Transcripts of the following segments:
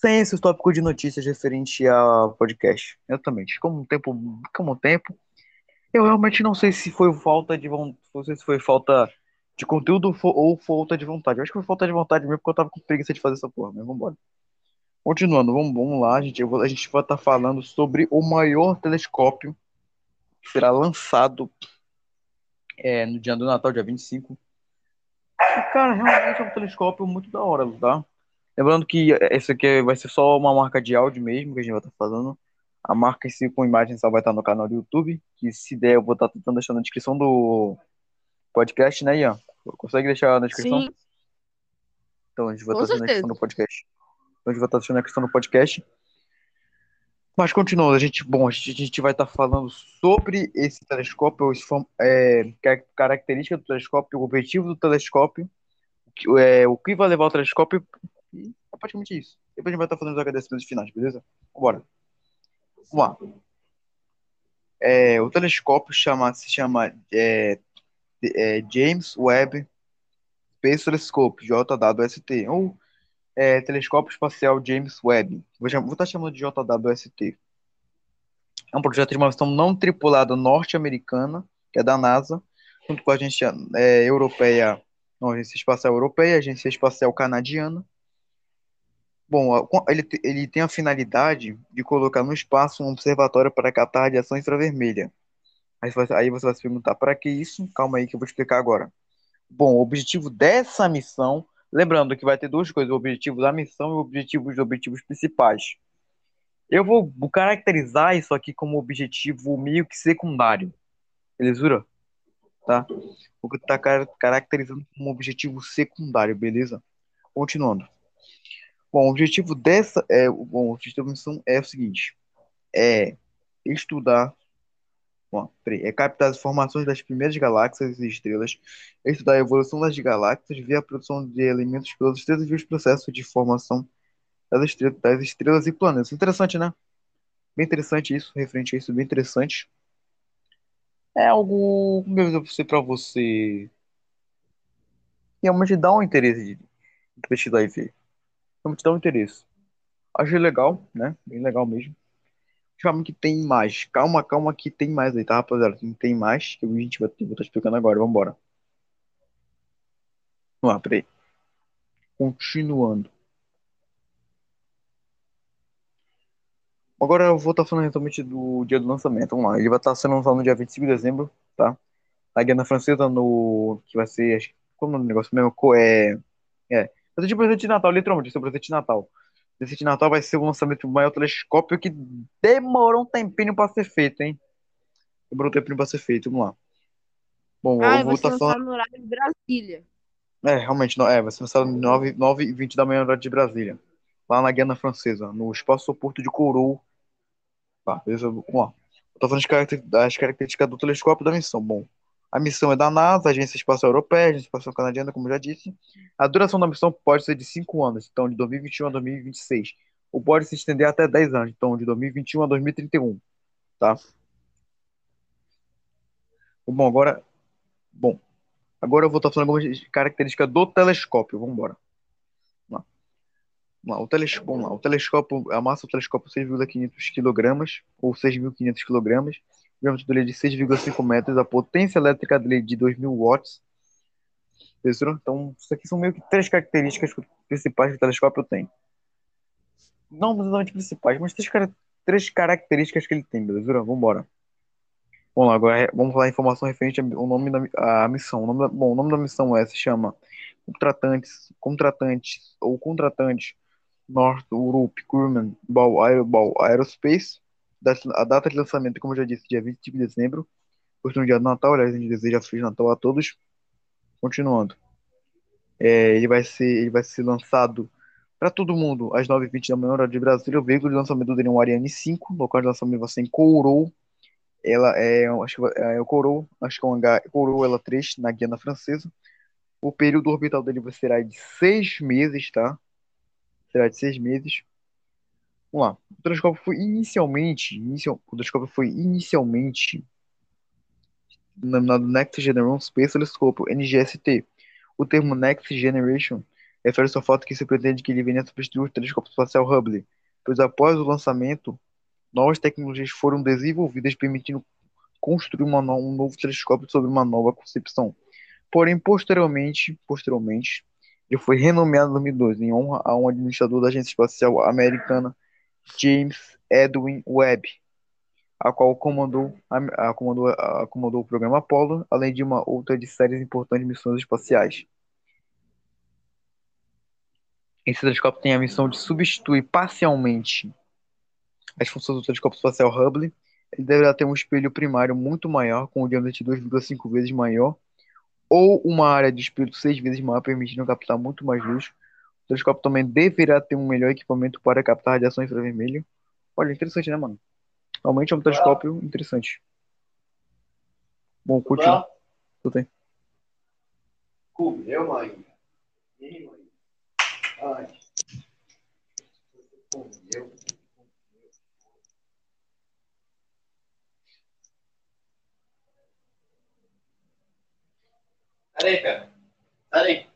sem esse tópico de notícias referente ao podcast. Exatamente. Como um tempo, como um tempo. Eu realmente não sei se foi falta de vontade, se foi falta de conteúdo ou falta de vontade. Eu acho que foi falta de vontade mesmo, porque eu tava com preguiça de fazer essa porra, mas vambora. Continuando, vamos, vamos lá, gente. Vou, a gente vai estar tá falando sobre o maior telescópio que será lançado é, no dia do Natal, dia 25. E, cara, realmente é um telescópio muito da hora, tá? Lembrando que esse aqui vai ser só uma marca de áudio mesmo que a gente vai estar tá fazendo. A marca em si com imagem só vai estar tá no canal do YouTube. Que se der, eu vou estar tentando deixar na descrição do podcast, né, Ian? Consegue deixar na descrição? Sim. Então a gente vai estar deixando na descrição do podcast. Então a gente vai estar deixando na descrição do podcast. Mas continuando, a gente, bom, a gente, a gente vai estar falando sobre esse telescópio, é, característica do telescópio, o objetivo do telescópio, o que, é, o que vai levar o telescópio, e é praticamente isso. Depois a gente vai estar fazendo os agradecimentos finais, beleza? Bora. Vamos lá. É, o telescópio chama, se chama é, é, James Webb Space Telescope, JWST, ou é, Telescópio Espacial James Webb. Vou, vou estar chamando de JWST. É um projeto de uma missão não tripulada norte-americana, que é da NASA, junto com a agência é, europeia, não, a agência espacial europeia, a agência espacial canadiana. Bom, ele, ele tem a finalidade de colocar no espaço um observatório para captar radiação infravermelha. Aí você, vai, aí você vai se perguntar, para que isso? Calma aí que eu vou explicar agora. Bom, o objetivo dessa missão Lembrando que vai ter duas coisas, o objetivo da missão e o objetivo, os objetivos principais. Eu vou caracterizar isso aqui como objetivo meio que secundário. Beleza? Tá? Vou estar tá caracterizando como objetivo secundário, beleza? Continuando. Bom, o objetivo dessa é, bom, o objetivo da missão é o seguinte: é estudar Bom, é captar as informações das primeiras galáxias e estrelas, estudar a evolução das galáxias, ver a produção de elementos pelas estrelas e os processos de formação das estrelas, das estrelas e planetas. Interessante, né? Bem interessante isso, referente a isso, bem interessante. É algo, como eu dizer para você, realmente dá um interesse de estudar e ver. Realmente dá um interesse. Achei legal, né? Bem legal mesmo. Calma que tem mais. Calma, calma que tem mais aí, tá, rapaziada? Tem mais que a gente vai estar tá explicando agora. Vambora. Vamos lá, peraí. Continuando. Agora eu vou estar tá falando exatamente do dia do lançamento. Vamos lá. Ele vai estar tá sendo lançado no dia 25 de dezembro, tá? Na Guiana Francesa, no. Que vai ser. Como é o negócio mesmo? É. É. Vai ser tipo presente de Natal, literalmente. Vai ser presente de Natal desse Natal vai ser o lançamento do maior telescópio que demorou um tempinho para ser feito, hein? Demorou um tempinho para ser feito, vamos lá. Bom, ah, eu vou estar tá falando. no horário de Brasília. É, realmente, não, é, vai ser lançado 9, 9 e 20 da manhã, horário de Brasília. Lá na Guiana Francesa, no espaço porto de Kourou. Tá, beleza? Vamos lá. Eu tô falando das características do telescópio da missão. Bom, a missão é da NASA, Agência Espacial Europeia, Agência Espacial Canadiana, como já disse. A duração da missão pode ser de 5 anos, então de 2021 a 2026. Ou pode se estender até 10 anos, então de 2021 a 2031. Tá? Bom, agora. Bom, agora eu vou estar falando algumas características do telescópio. Vamos embora. Vamos lá. O, telescópio, lá. o telescópio, a massa do telescópio é 6,500 kg ou 6.500 kg diâmetro dele é de 6,5 metros, a potência elétrica dele é de 2.000 watts. Então, isso aqui são meio que três características principais que o telescópio tem. Não exatamente principais, mas três, três características que ele tem, beleza? Vamos embora. Lá, agora é, vamos falar informação referente ao nome da a missão. O nome da, bom, o nome da missão é, se chama Contratantes, Contratantes ou Contratantes North Europe Grumman Ball Aerospace a data de lançamento, como eu já disse, dia 25 de dezembro, por um dia do Natal, aliás, a gente deseja Feliz Natal a todos. Continuando. É, ele, vai ser, ele vai ser lançado para todo mundo às 9h20 da manhã, hora de Brasília. O veículo de lançamento dele é um Ariane 5, no local de lançamento vai ser em Kourou. Ela é, acho que é, é o Kourou, acho que é um H, Kourou ela 3, na Guiana Francesa. O período orbital dele será de seis meses, tá? Será de seis meses. Vamos lá. O telescópio foi inicialmente, inicial, o telescópio foi inicialmente denominado Next Generation Space Telescope, NGST. O termo Next Generation refere-se ao fato que se pretende que ele venha substituir o telescópio espacial Hubble, pois após o lançamento, novas tecnologias foram desenvolvidas permitindo construir uma, um novo telescópio sobre uma nova concepção. Porém, posteriormente, posteriormente, ele foi renomeado em 2002 em honra a um administrador da Agência Espacial Americana, James Edwin Webb, a qual comandou, a, a, comandou, o programa Apollo, além de uma outra de séries importantes de missões espaciais. Esse telescópio tem a missão de substituir parcialmente as funções do telescópio espacial Hubble. Ele deverá ter um espelho primário muito maior, com um diâmetro de 2,5 vezes maior, ou uma área de espelho seis vezes maior, permitindo captar muito mais luz. O telescópio também deverá ter um melhor equipamento para captar radiação infravermelha. Olha, interessante, né, mano? Realmente é um telescópio interessante. Bom, continua. Tu tem. Comeu, mãe. E mãe? Ai. Comeu. Peraí, cara. Peraí.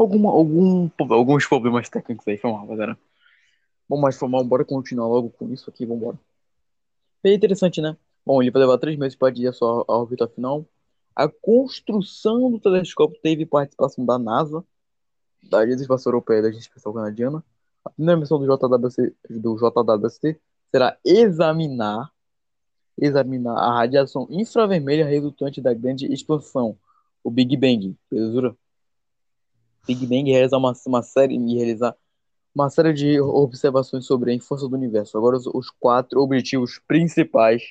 Alguma, algum, alguns problemas técnicos aí, foi mal, galera. Bom, mas foi mal, bora continuar logo com isso aqui, vambora. É interessante, né? Bom, ele vai levar três meses para ir a sua órbita final. A construção do telescópio teve participação da NASA, da Agência Espacial Europeia e da Agência Espacial Canadiana. A primeira missão do JWC, do JWST será examinar, examinar a radiação infravermelha resultante da grande expansão, o Big Bang. Beleza? Big Bang realizar uma, uma série e realizar uma série de observações sobre a força do universo. Agora os, os, quatro objetivos principais,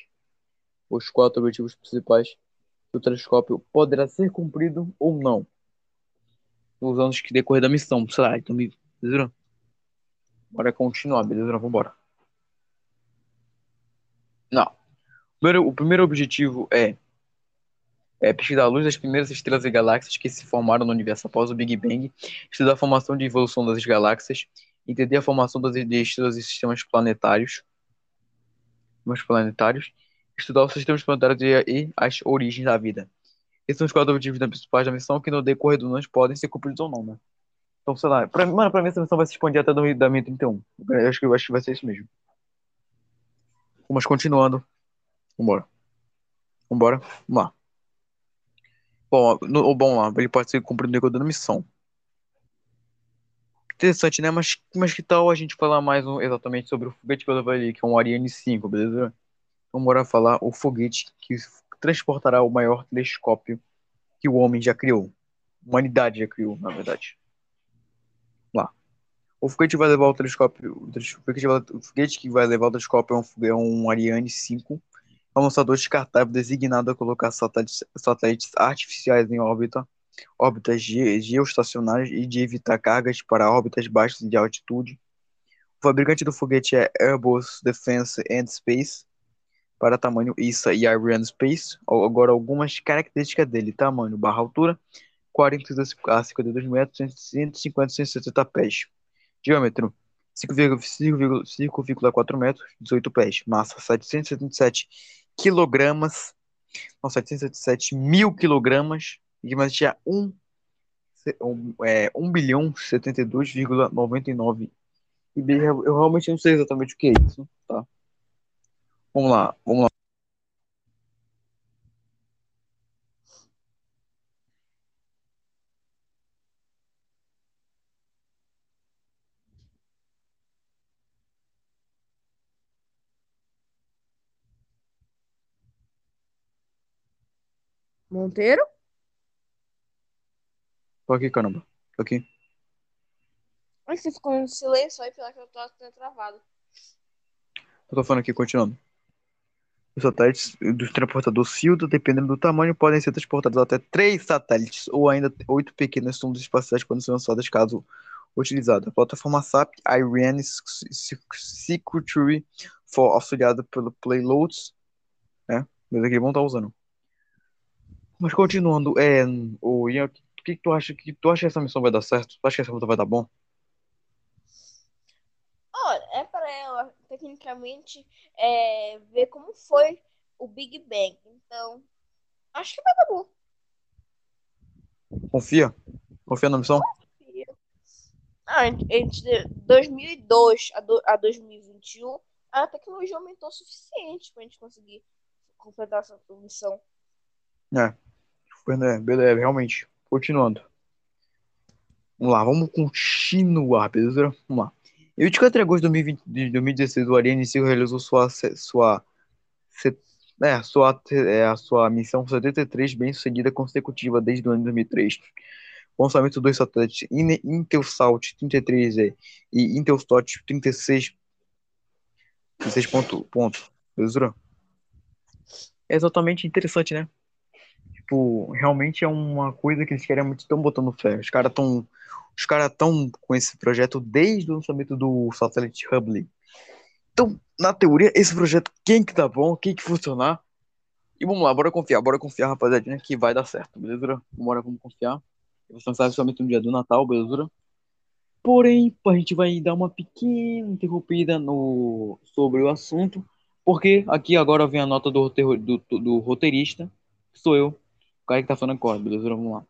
os quatro objetivos principais do telescópio poderá ser cumprido ou não nos anos que decorrer da missão, sei lá, então, beleza? Bora continuar, beleza? Vambora. Não. O primeiro, o primeiro objetivo é é, pesquisar a luz das primeiras estrelas e galáxias que se formaram no universo após o Big Bang, estudar a formação e evolução das galáxias, entender a formação das estrelas e sistemas planetários, sistemas planetários, estudar os sistemas planetários e, e as origens da vida. Esses são os quatro objetivos principais da missão que no decorrer do ano podem ser cumpridos ou não, né? Então, sei lá, pra, mano, pra mim essa missão vai se expandir até 2031. Eu acho que, eu acho que vai ser isso mesmo. Mas continuando. Vambora. Vambora. Vamos lá. Bom, no, bom lá, ele pode ser cumprido da missão. Interessante, né? Mas, mas que tal a gente falar mais um, exatamente sobre o foguete que eu levei ali, que é um Ariane 5, beleza? Vamos agora falar o foguete que transportará o maior telescópio que o homem já criou. Humanidade já criou, na verdade. Lá. O foguete vai levar o telescópio. O foguete que vai levar o telescópio é um, é um Ariane 5 é um lançador descartável designado a colocar satélites, artificiais em órbita, órbitas ge geoestacionárias e de evitar cargas para órbitas baixas de altitude. O fabricante do foguete é Airbus Defence and Space, para tamanho ISA e Ariane Space. Agora, algumas características dele: tamanho barra altura, 42 a 52 metros, 150 a 170 pés. Diâmetro: 5,4 metros, 18 pés. Massa: 777 quilogramas, não, 777 mil quilogramas, e mais tinha 1, um, é, 1 bilhão 72,99 e eu realmente não sei exatamente o que é isso, tá? Vamos lá, vamos lá. Monteiro? Tô aqui, caramba. Tô aqui. Ai, você ficou em silêncio aí, pela que eu tô até travado. Eu tô falando aqui, continuando. Os satélites do transportador Silda, dependendo do tamanho, podem ser transportados até três satélites ou ainda oito pequenas sondas espaciais podem ser lançadas caso utilizada. A plataforma SAP Ariane Security for auxiliada pelo Payloads, né? Mas aqui vão estar usando. Mas continuando, é, o Ian, o que, que tu acha que tu acha que essa missão vai dar certo? Tu acha que essa luta vai dar bom? tecnicamente é, ver como foi o Big Bang. Então, acho que vai dar bom. Confia? Confia na missão? Ah, entre 2002 a, do, a 2021, a tecnologia aumentou o suficiente para a gente conseguir completar essa missão. É. né, Beleza, realmente. Continuando. Vamos lá, vamos continuar, beleza? Vamos lá. Em 24 de agosto de 2020 de 2016, o Ariane 5 realizou sua, sua, é, sua, é, a sua missão 73 bem-sucedida consecutiva desde o ano de 2003. O lançamento dos satélites In- Intelsat 33E e Intelsat 36, 36 ponto, ponto, beleza? É exatamente interessante, né? Tipo, realmente é uma coisa que eles querem muito, estão botando fé. Os caras estão os caras estão com esse projeto desde o lançamento do satélite Hubble. Então, na teoria, esse projeto, quem que tá bom, quem que funcionar. E vamos lá, bora confiar, bora confiar, rapaziada, que vai dar certo, beleza? Bora, vamos confiar. Vai lançar somente no dia do Natal, beleza? Porém, a gente vai dar uma pequena interrompida no... sobre o assunto, porque aqui agora vem a nota do, roteiro, do, do, roteirista, que sou eu, cara que tá falando agora, beleza? Vamos lá.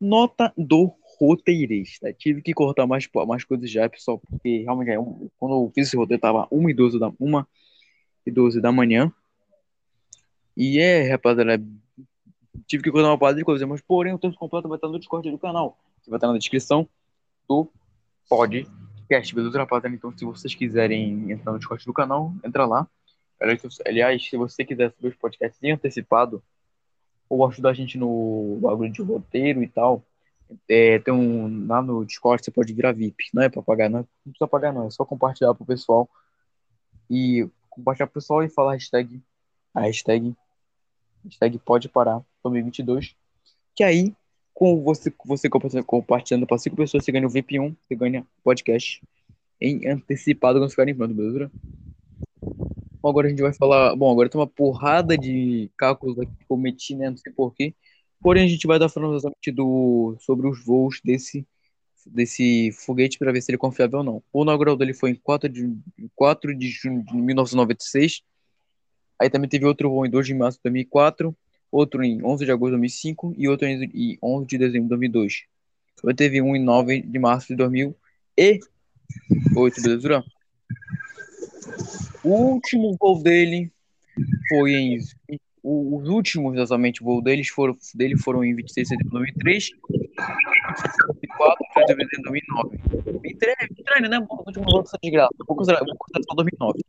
Nota do roteirista. Tive que cortar mais, mais coisas já, pessoal, porque realmente é quando eu fiz esse roteiro tava 1 e 12 da, 1 e 12 da manhã. E é, rapaziada, tive que cortar uma parte de coisas, mas porém o texto completo vai estar no Discord do canal. Você vai estar na descrição do podcast, beleza, rapaziada? Então, se vocês quiserem entrar no Discord do canal, entra lá. Aliás, se você quiser subir os podcasts em antecipado, ou ajudar a gente no bagulho de roteiro e tal, é, tem um, lá no Discord você pode virar VIP. Não é pra pagar, não, é, não precisa pagar, não. É só compartilhar pro pessoal. E compartilhar pro pessoal e falar hashtag. A hashtag. Hashtag pode parar 2022. Que aí, com você, você compartilhando para cinco pessoas, você ganha o VIP 1, você ganha podcast em antecipado quando ficarem pronto, beleza? Bom, agora a gente vai falar. Bom, agora tem uma porrada de cálculos aqui que cometi, né? Não sei porquê. Porém, a gente vai dar falando exatamente do, sobre os voos desse, desse foguete para ver se ele é confiável ou não. O inaugural dele foi em 4 de, 4 de junho de 1996. Aí também teve outro voo em 2 de março de 2004, outro em 11 de agosto de 2005 e outro em 11 de dezembro de 2002. Também teve um em 9 de março de 2008, beleza? O último voo dele foi em os últimos, exatamente, voo deles foram, dele foram em 26 de setembro de 2003, 2004 e 3 de 2009. Estranho, né? O último voo dessa desgraça. Vou considerar, vou considerar só 2009.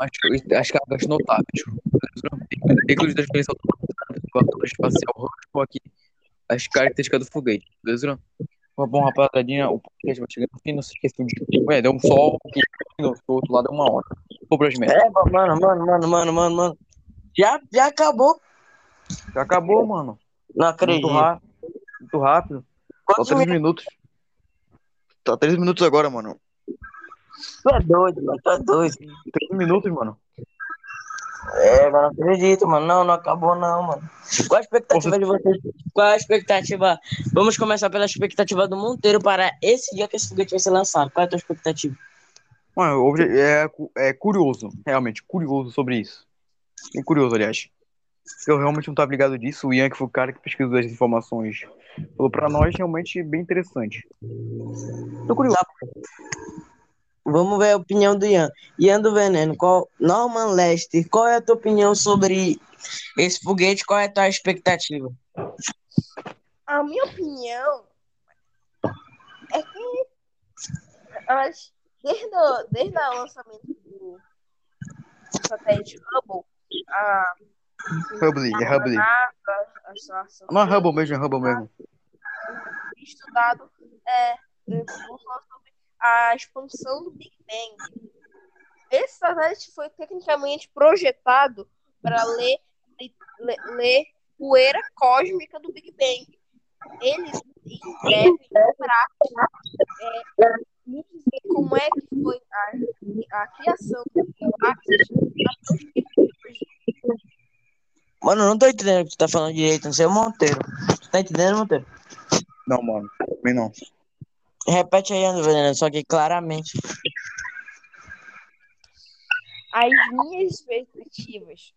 Acho, acho que é gasto notável. Inclusive, da experiência automática espacial, vou aqui as características do foguete, beleza? Bom, rapaziadinha, o podcast vai chegando no fim, não se esqueçam de. Ué, deu um sol aqui, do outro lado é uma hora. É, mano, mano, mano, mano, mano, mano. Já, já acabou. Já acabou, mano. Não acredito. Muito rápido. Muito rápido. Quantos Só três minutos? Tá três minutos agora, mano. Tu é doido, mano. Tu é doido. Três minutos, mano. É, mano, não acredito, mano. Não, não acabou, não, mano. Qual a expectativa de vocês? Qual a expectativa? Vamos começar pela expectativa do Monteiro para esse dia que esse foguete vai ser lançado. Qual é a tua expectativa? Mano, é, é curioso, realmente, curioso sobre isso. Bem curioso, aliás. Eu realmente não estava ligado disso. O Ian, que foi o cara que pesquisou as informações, falou pra nós, realmente bem interessante. Tô curioso. Vamos ver a opinião do Ian. Ian do Veneno, qual... Norman Lester, qual é a tua opinião sobre esse foguete? Qual é a tua expectativa? A minha opinião é que as desde o, desde o lançamento do satélite Hubble, a Hubble, é Hubble. Não é Hubble mesmo, é Hubble mesmo. Estudado é, sobre a expansão do Big Bang. Esse satélite foi tecnicamente projetado para ler, ler, ler poeira cósmica do Big Bang. Eles devem prática é, nos dizer como é que foi a, a criação do Mano, eu não tô entendendo o que tu tá falando direito, não sei o Monteiro. Tu tá entendendo, Monteiro? Não, mano, também não. Repete aí, André Veneno, só que claramente. As minhas expectativas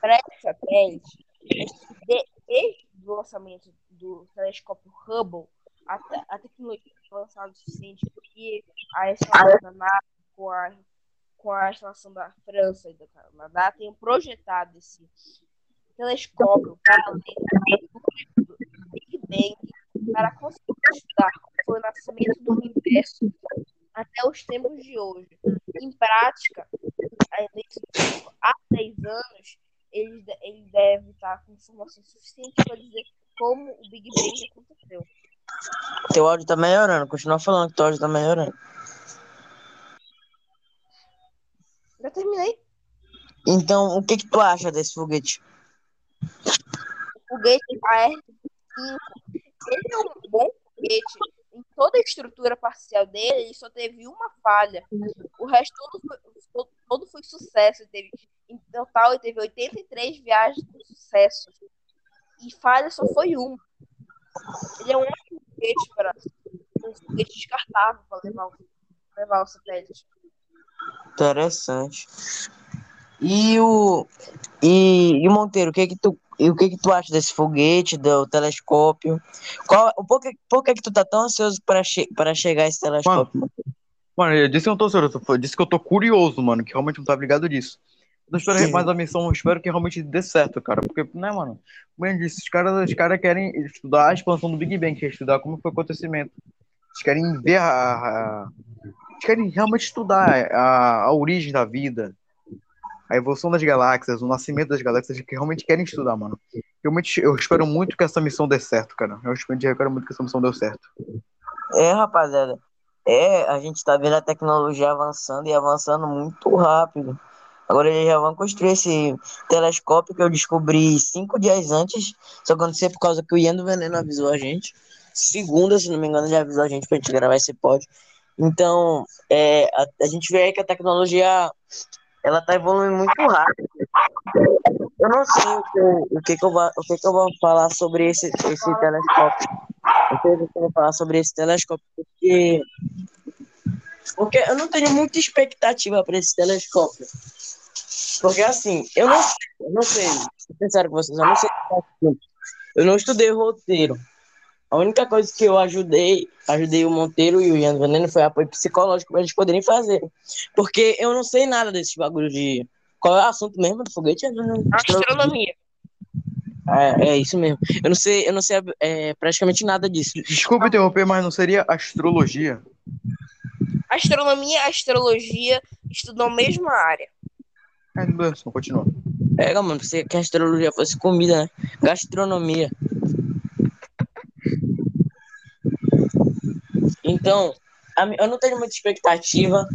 para esse satélite é que de- desde o lançamento do telescópio Hubble, a, te- a tecnologia foi avançada o suficiente porque a instalação da NASA com a, instalação da França e do Canadá tenham projetado esse telescópio para Big Bang para conseguir estudar como foi o nascimento do universo até os tempos de hoje. Em prática, tempo, há 10 anos, ele, ele deve estar com informação suficiente para dizer como o Big Bang aconteceu. Teu áudio tá melhorando. Continua falando que teu áudio tá melhorando. Já terminei. Então, o que que tu acha desse foguete? O foguete AR-5, ele é um bom foguete. Em toda a estrutura parcial dele, ele só teve uma falha. O resto todo foi, todo- todo foi sucesso. Ele teve, em total, ele teve 83 viagens com sucesso. E falha só foi uma. Ele é um ótimo foguete para um foguete descartável para levar, o- levar o satélite. Interessante. E o e, e o Monteiro, o que que tu e o que que tu acha desse foguete, do telescópio? Qual, o por que, por que que tu tá tão ansioso para che, para chegar a esse telescópio? Mano, eu disse que eu não tô ansioso, eu disse que eu tô curioso, mano, que realmente não tá ligado disso. Eu espero Sim. mais a missão, eu espero que realmente dê certo, cara. Porque, né, mano? Como eu disse, os caras os cara querem estudar a expansão do Big Bang, querem estudar como foi o acontecimento. Eles querem ver a. a- eles querem realmente estudar a, a origem da vida, a evolução das galáxias, o nascimento das galáxias, que realmente querem estudar, mano. Realmente, eu espero muito que essa missão dê certo, cara. Eu quero muito que essa missão dê certo. É, rapaziada. É, a gente tá vendo a tecnologia avançando e avançando muito rápido. Agora eles já vão construir esse telescópio que eu descobri cinco dias antes. Só aconteceu por causa que o Ian do Veneno avisou a gente. Segunda, se não me engano, ele avisou a gente pra gente gravar esse pod. Então, é, a, a gente vê aí que a tecnologia ela tá evoluindo muito rápido. Eu não sei o que, o que, que, eu, vou, o que, que eu vou falar sobre esse, esse telescópio. O que eu vou falar sobre esse telescópio, porque, porque eu não tenho muita expectativa para esse telescópio. Porque assim, eu não sei, eu não sei, sincero com vocês, eu não sei. Eu não estudei roteiro. A única coisa que eu ajudei, ajudei o Monteiro e o Ian Veneno foi apoio psicológico para eles poderem fazer. Porque eu não sei nada desses bagulho de. Qual é o assunto mesmo do foguete? Astronomia. É, é isso mesmo. Eu não sei, eu não sei é, praticamente nada disso. Desculpa interromper, mas não seria astrologia? Astronomia e astrologia estudam a mesma área. É, Anderson, continua. Pega, mano, você que a astrologia fosse comida, né? Gastronomia. Então, eu não tenho muita expectativa.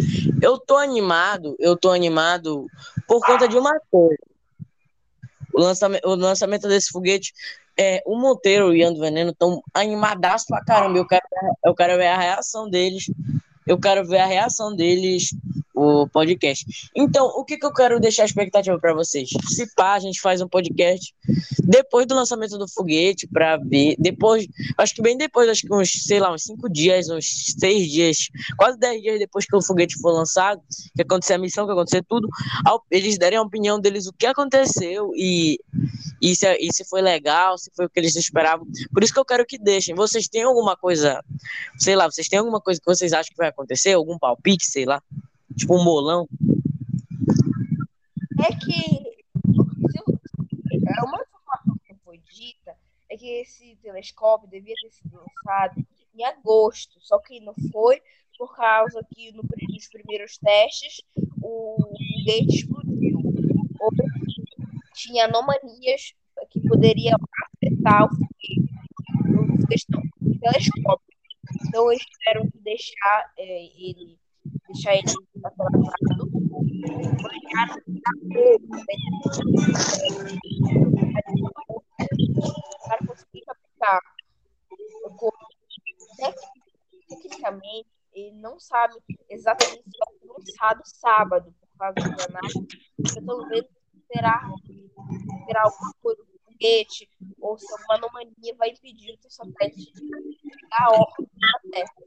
Eu tô animado, eu tô animado por conta de uma coisa. O lançamento, o lançamento desse foguete, é, o Monteiro e o Ian Veneno estão animadaço pra caramba. Eu quero, eu quero ver a reação deles. Eu quero ver a reação deles, o podcast. Então, o que, que eu quero deixar a expectativa para vocês? Se pá, a gente faz um podcast depois do lançamento do foguete para ver. Depois, acho que bem depois, acho que uns, sei lá, uns cinco dias, uns seis dias, quase dez dias depois que o foguete for lançado, que acontecer a missão, que acontecer tudo, eles derem a opinião deles o que aconteceu e, e, se, e se foi legal, se foi o que eles esperavam. Por isso que eu quero que deixem. Vocês têm alguma coisa, sei lá, vocês têm alguma coisa que vocês acham que vai acontecer? Algum palpite, sei lá? Tipo um bolão? É que é uma informação que foi dita é que esse telescópio devia ter sido lançado em agosto, só que não foi por causa que no, nos primeiros testes o foguete explodiu. Ou tinha anomalias que poderiam afetar o foguete. O foguete não, o telescópio. Então eu espero deixar é, ele deixar ele atrasado para conseguir captar Tecnicamente, ele não sabe exatamente lançado sábado, por causa do análise. Eu estou vendo alguma coisa do foguete, ou se alguma anomalia vai impedir o seu satélite de da Terra.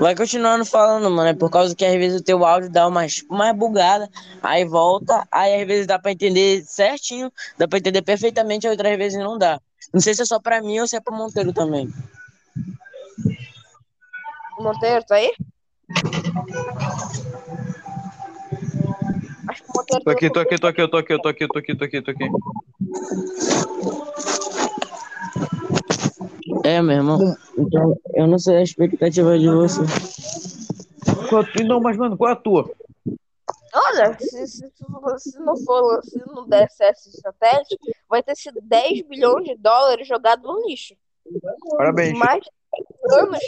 Vai continuando falando, mano. É por causa que às vezes o teu áudio dá umas, mais bugada, aí volta, aí às vezes dá pra entender certinho, dá pra entender perfeitamente, outras vezes não dá. Não sei se é só pra mim ou se é pro Monteiro também. Monteiro, tá aí? Acho que o Monteiro Tô aqui, tô aqui, tô aqui, tô aqui, tô aqui, tô aqui, tô aqui, tô aqui. É, meu irmão. Então, eu não sei a expectativa de você. Qual- Não, mas, mano, qual é a tua? Olha, se, se, se não for, se não der certo esse satélite, vai ter sido 10 bilhões de dólares jogados no lixo. Parabéns. Mais de 10 anos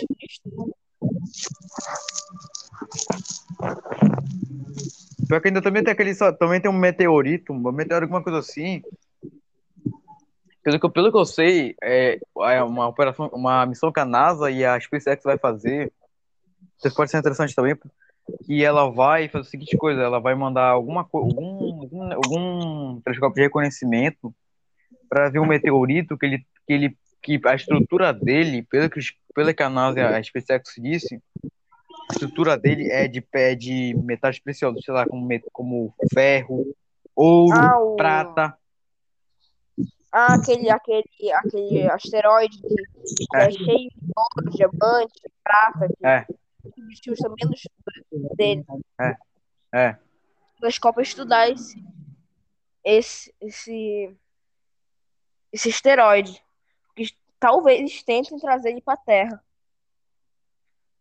Pior que ainda também tem aquele. só- Também tem um meteorito, um meteoro, alguma coisa assim. Pelo que, eu- pelo que eu sei, é, é uma operação, uma missão que a NASA e a SpaceX vai fazer. Isso pode ser interessante também, que ela vai fazer a seguinte coisa, ela vai mandar alguma algum, algum, algum telescópio de reconhecimento para ver um meteorito que ele, que ele que a estrutura dele, pelo que, pelo que a NASA e a SpaceX disse, a estrutura dele é de pé de metais preciosos, sei lá, como, como ferro, ouro, Ah, o- prata. Ah, aquele, aquele, aquele asteroide que, é. É. cheio de ouro, diamante, prata, que É. os são menos dele. É. telescópio a estudar esse, esse, esse, esse asteroide. Que talvez tentem trazer ele para a Terra.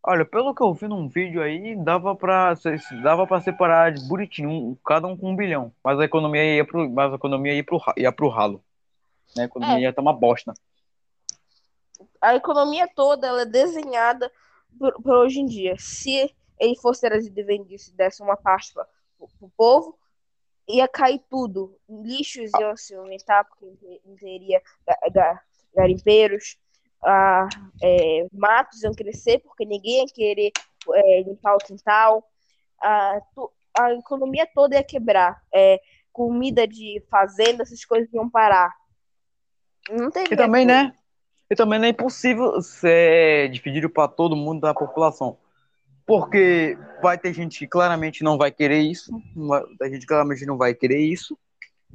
Olha, pelo que eu vi num vídeo aí, dava pra, dava pra separar de bonitinho, um- cada um com um bilhão. Mas a economia ia pro, mas a economia ia pro, ia pro ralo. Né? A economia É. ia estar uma bosta. A economia toda ela é desenhada por, por hoje em dia. Se ele fosse trazido e vendido, se desse uma parte para o povo, ia cair tudo. Lixos iam se aumentar, porque não teria ga- ga- garimpeiros. Ah, é, matos iam crescer, porque ninguém ia querer é, limpar o quintal. Ah, tu- a economia toda ia quebrar. É, comida de fazenda, essas coisas iam parar. Não tem E também, né? E também não é impossível ser dividido para todo mundo da população. Porque vai ter gente que claramente não vai querer isso, vai- a gente claramente não vai querer isso.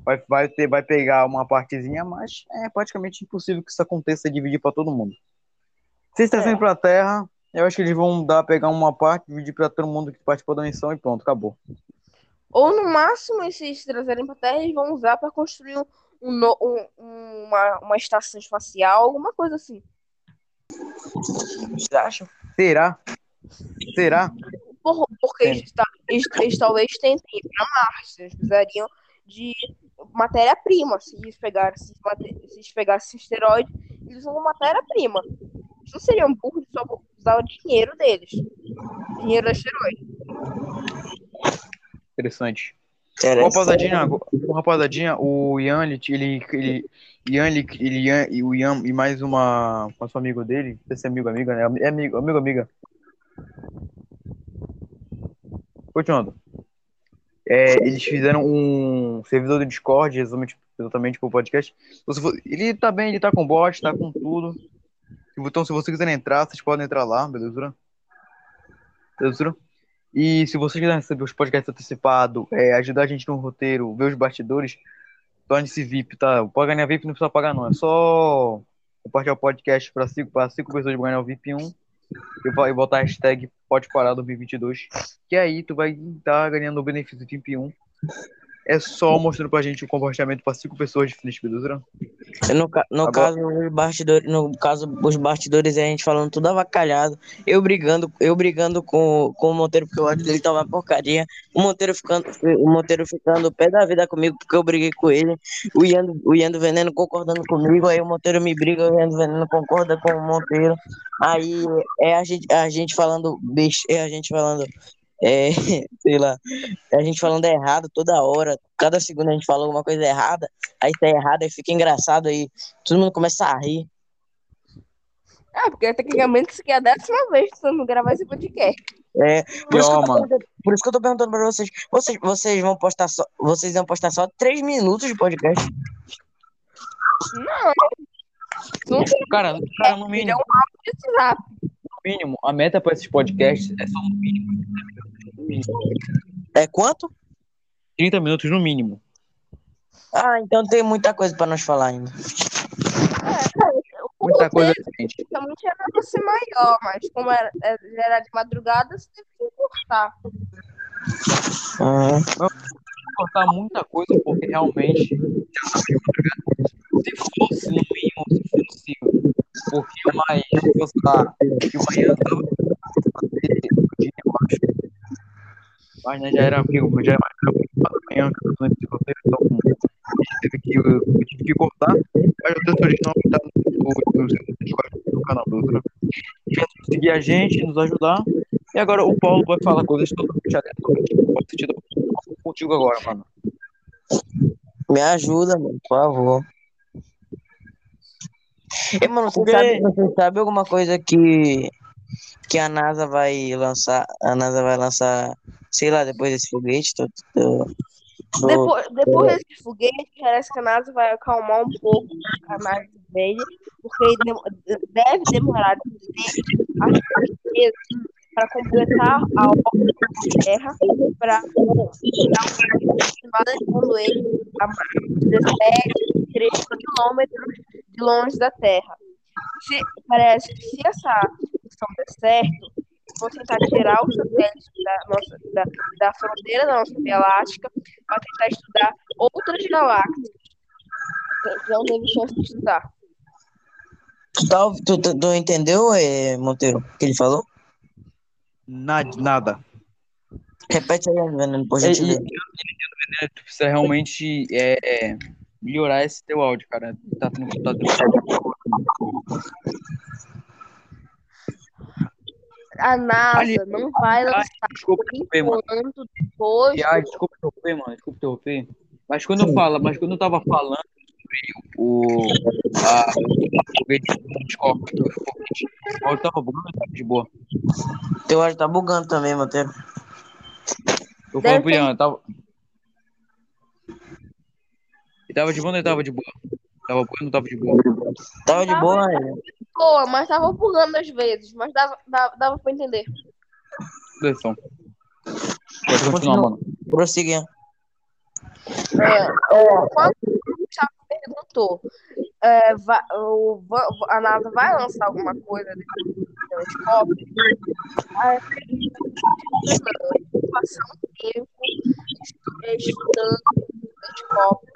Vai, vai, ter, vai pegar uma partezinha, mas é praticamente impossível que isso aconteça dividir para todo mundo. Se eles trazem É. para a Terra, eu acho que eles vão dar, pegar uma parte, dividir para todo mundo que participou da missão e pronto, acabou. Ou no máximo, esses trazerem para Terra, eles vão usar para construir um, um um- uma, uma estação espacial, alguma coisa assim. Vocês acham? Será? Será? Por- porque Sim. eles, eles- eles talvez tentem ir para Marte, eles precisariam de matéria-prima. Se eles pegassem se eles se eles pegassem esse asteroide, eles usam matéria-prima. Eles não seriam burros só usar o dinheiro deles. Dinheiro do asteroide. Interessante. Uma rapaziadinha, uma rapaziadinha, o Ian, ele, ele, ele, Ian, ele, Ian, e o Ian e mais uma, um amigo dele, não sei se é amigo, amiga, né? É amigo, amigo, amiga. Continuando. É, eles fizeram um servidor do Discord, exatamente, exatamente pro podcast. Então, ele tá bem, ele tá com bot, tá com tudo. Então, se vocês quiserem entrar, vocês podem entrar lá, beleza? Beleza? E se vocês quiserem receber os podcasts antecipados, é, ajudar a gente no roteiro, ver os bastidores, torne-se VIP, tá? Pode ganhar VIP não precisa pagar, não. É só compartilhar o podcast para cinco, cinco pessoas ganhar o VIP 1 e botar a hashtag Pode Parar 2022. Que aí tu vai estar ganhando o benefício do VIP 1. É só mostrando pra gente o compartilhamento para cinco pessoas diferentes, beleza? No, ca- no caso, os bastidores, no caso, os bastidores é a gente falando tudo avacalhado. Eu brigando, eu brigando com, com o Monteiro, porque o ódio dele tava uma porcaria. O Monteiro ficando, o Monteiro ficando pé da vida comigo, porque eu briguei com ele. O Ian, do- o Ian do Veneno concordando comigo, aí o Monteiro me briga, o Ian do Veneno concorda com o Monteiro. Aí é a gente, a gente falando, bicho, é a gente falando. É, sei lá, é a gente falando errado toda hora, cada segundo a gente fala alguma coisa errada, aí tá errado, aí fica engraçado, aí todo mundo começa a rir. Ah, porque tecnicamente isso aqui é a décima vez que estamos gravar esse podcast. É, por, isso que eu Ó, tô por isso que eu tô perguntando pra vocês, vocês, vocês vão postar só, vocês vão postar só três minutos de podcast? Não. Não Cara, cara, no é um mínimo, de WhatsApp. Mínimo, a meta para esses podcasts é só no mínimo 30 minutos. É quanto? 30 minutos no mínimo. Ah, então tem muita coisa pra nós falar ainda. O Muita coisa roteiro diferente. Realmente era pra ser maior, mas como era, era era de madrugada, você teve que. Uhum. cortar muita coisa, porque realmente. Se fosse no mínimo, se fosse pouquinho mais, lá, de manhã tava eu acho. Mas né, já era meio, já era mais tranquilo da manhã, que eu não de roteiro, então teve que, eu, tive que cortar, mas o texto original tá no, no, canal do outro. Quer seguir a gente, nos ajudar. E agora o Paulo vai falar coisas totalmente aleatórias. Sentido contigo agora, mano. Me ajuda, mano, por favor. E, mano, você Porque- sabe, você sabe alguma coisa que, que a NASA vai lançar? A NASA vai lançar, sei lá, depois desse foguete. do- do- do- Depois, depois desse foguete, parece que a NASA vai acalmar um pouco a análise dele, porque deve demorar para completar a órbita da Terra para estimada segundo ele a mais de 17, 3 quilômetros de longe da Terra. Se, parece que se essa missão der certo, vão tentar tirar os satélites da, nossa, da, da fronteira da nossa Via Láctea para tentar estudar outras galáxias que não teve chance de estudar. Tu, tá, tu, tu, tu entendeu, eh, Monteiro, o que ele falou? Nada, nada. Repete aí, Veneno, por e, gentileza. e, tu precisa realmente é, melhorar esse teu áudio, cara. Tá tá tendo... A NASA Ali- não vai lançar Desculpa, interromper, mano. enquanto depois Ai, desculpa interromper, mano. Desculpa interromper. Mas quando eu falo, mas quando eu tava falando sobre o. A, telescópio, o áudio tava bugando, tava de boa. Teu áudio tá bugando também. Eu Deve falando pro tava. Tava de boa ou ele tava de boa? Tava bugando ou tava de boa? Tava de Tava. boa, né? boa, mas tava bugando às vezes, mas dava, dava, dava pra entender. Atenção. Pode continuar, Continua. mano. Prossiga. É, é, quando o Gustavo perguntou, é, va- o- a NASA vai lançar alguma coisa desse telescópio? Aí, vai passar um tempo estu- estudando telescópio.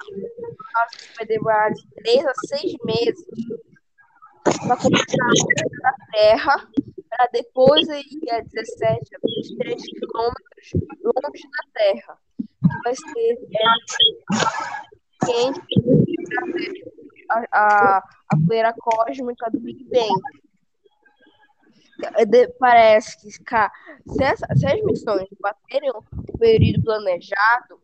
Acho que vai demorar de 3 a 6 meses para completar a órbita da Terra, para depois ir a 17 a 23 quilômetros longe da Terra. Vai ser é, quente a, a, a poeira cósmica do Big Bang. É, de- Parece que se, se as missões baterem o período planejado,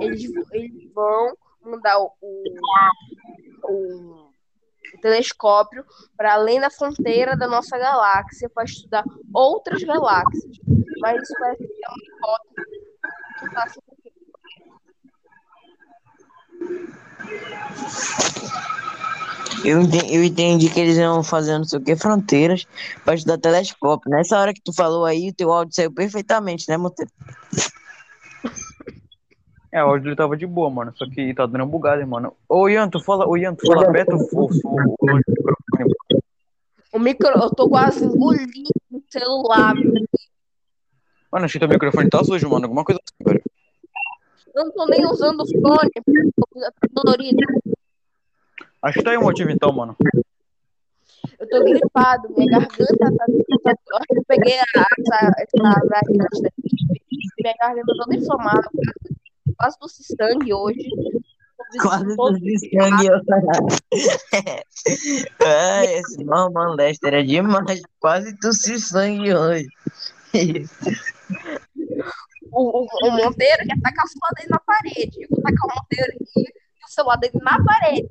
eles, eles vão mandar o, o, o- telescópio para além da fronteira da nossa galáxia para estudar outras galáxias. Mas isso parece que é uma hipótese que não tá sendo Eu entendi, eu entendi que eles iam fazer não sei o que, fronteiras, pra estudar telescópio. Nessa hora que tu falou aí, o teu áudio saiu perfeitamente, né, Monteiro? É, o áudio tava de boa, mano. Só que tá dando bugada, mano. Ô, Ian, tu fala, ô, Ian, tu fala perto ou? O micro, eu tô quase engolindo o celular. Mano, acho que teu microfone tá sujo, mano. Alguma coisa assim, velho. Eu não tô nem usando o fone, tá dolorido. Acho que tá aí um motivo então, mano. Eu tô gripado, minha garganta tá. tá- eu acho que eu peguei a, essa, essa gripe, minha garganta toda inflamada, quase- tossi sangue hoje. Quase tossi sangue. Ai, esse normal Lester é demais. Quase tossi sangue hoje. o, o, o Monteiro quer tacar o celular dele na parede. Eu vou tacar o Monteiro aqui e o celular dele na parede.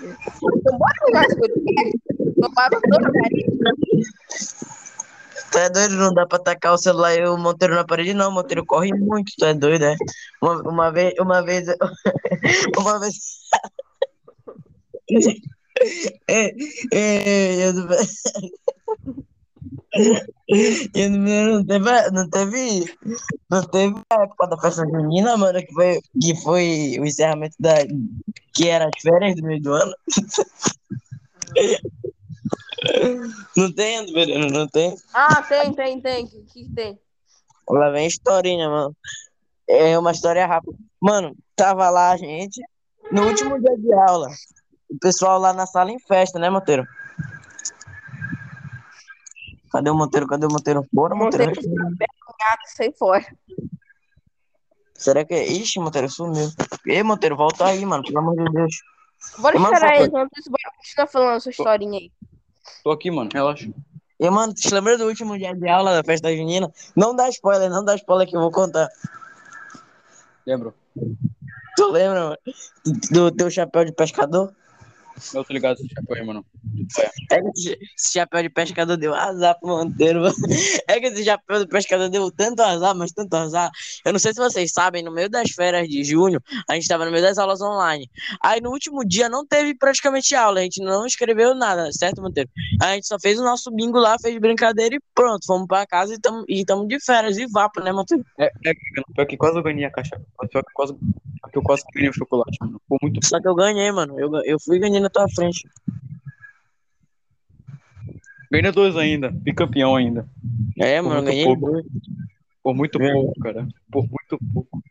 Então, bora jogar esse podcast. Tomar os dois na parede. Tu é doido, não dá pra tacar o celular e o Monteiro na parede, não. O Monteiro corre muito, tu é doido, é? Uma, uma vez, uma vez, uma vez. É, é, eu não... Eu não, não teve, não teve, não teve a época da festa junina, mano, que foi, que foi o encerramento da, que era as férias do meio do ano. Não tem, André, não tem. Ah, tem, tem, tem. O que, que tem? Lá vem historinha, mano. É uma história rápida. Mano, tava lá a gente, no último dia de aula, o pessoal lá na sala em festa, né, Monteiro? Cadê o Monteiro? Cadê o Monteiro? Bora, Monteiro. Ah, sai fora. Será que é? Ixi, Monteiro sumiu. Ei, Monteiro, volta aí, mano, pelo amor de Deus. Bora esperar eles antes, bora continuar falando sua historinha aí. Tô aqui, mano, relaxa. E, mano, te lembra do último dia de aula da festa junina? Não dá spoiler, não dá spoiler que eu vou contar. Lembro. Tu lembra, mano? Do teu chapéu de pescador? Eu tô ligado esse chapéu aí, mano. É que esse chapéu de pescador deu azar pro Monteiro, mano. É que esse chapéu de pescador deu tanto azar, mas tanto azar. Eu não sei se vocês sabem, no meio das férias de junho, a gente tava no meio das aulas online. Aí no último dia não teve praticamente aula, a gente não escreveu nada, certo, Monteiro? A gente só fez o nosso bingo lá, fez brincadeira e pronto, fomos pra casa e tamo, e tamo de férias e vapo, né, Monteiro? É, é pior que quase eu ganhei a caixa. Pior que quase, pior que eu quase ganhei o chocolate, mano. Ficou muito Só que eu ganhei, mano. Eu, eu fui ganhei na tua frente. Ganhei dois ainda. Bicampeão ainda. É, Por mano, ganhei pouco. dois. Por muito É. pouco, cara. Por muito pouco.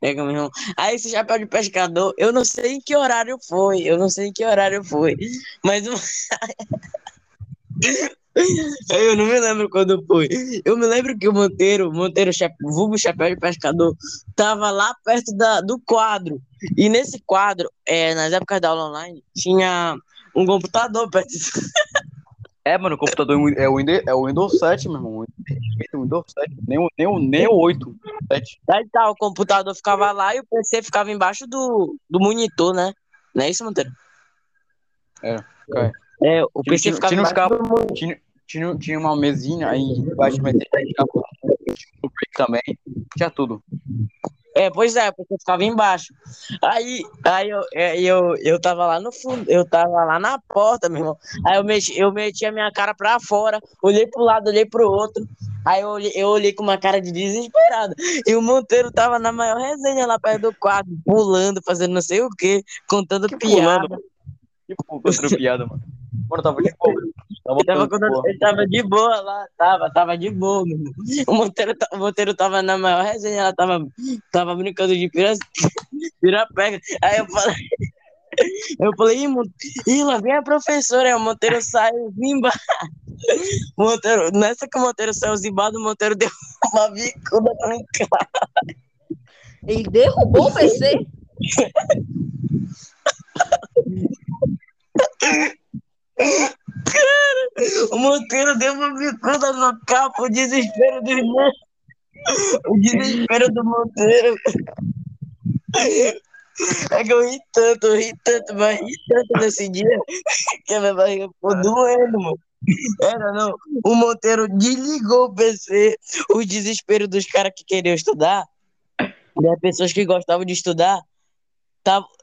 Pega, meu irmão. Aí esse chapéu de pescador, eu não sei em que horário foi. Eu não sei em que horário foi. Mas eu não me lembro quando foi. Eu me lembro que o Monteiro, Monteiro, vulgo chapéu de pescador, tava lá perto da, do quadro. E nesse quadro, é, nas épocas da aula online, tinha um computador perto. É, mano, o computador é o Windows, é o Windows 7, meu irmão. O Windows 7. Nem o, nem o, nem o 8. 7. Aí tá, o computador ficava lá e o PC ficava embaixo do, do monitor, né? Não é isso, Monteiro? É, cara. É, o PC ficava embaixo do monitor. Tinha, tinha, uma mesinha aí embaixo, mas tinha também. Tinha tudo. É, pois é, porque ficava embaixo. Aí, aí eu, é, eu, eu tava lá no fundo, eu tava lá na porta, meu irmão. Aí eu meti, eu meti a minha cara pra fora, olhei pro lado, olhei pro outro. Aí eu olhei, eu olhei com uma cara de desesperado. E o Monteiro tava na maior resenha lá perto do quadro, pulando, fazendo não sei o quê, contando Que piada. pulando, Tipo, outra piada, mano. Mano, tava de boa. Tava, Ele boa. ele tava de boa lá, tava, tava de boa, meu irmão. O Monteiro, o Monteiro tava na maior resenha, ela tava, tava brincando de pira, pega. Aí eu falei, eu falei, ih, Mon- ih, lá vem a professora, aí o Monteiro saiu zimbado. O Monteiro, nessa que o Monteiro saiu zimbado, o Monteiro deu uma bicuda no cara. Ele derrubou o PC? O Monteiro deu uma bicuda no capo, o desespero do irmão. O desespero do Monteiro. É que eu ri tanto, eu ri tanto, mas ri tanto nesse dia que a minha barriga ficou doendo, mano. Era não. O Monteiro desligou o PC, o desespero dos caras que queriam estudar, das pessoas que gostavam de estudar.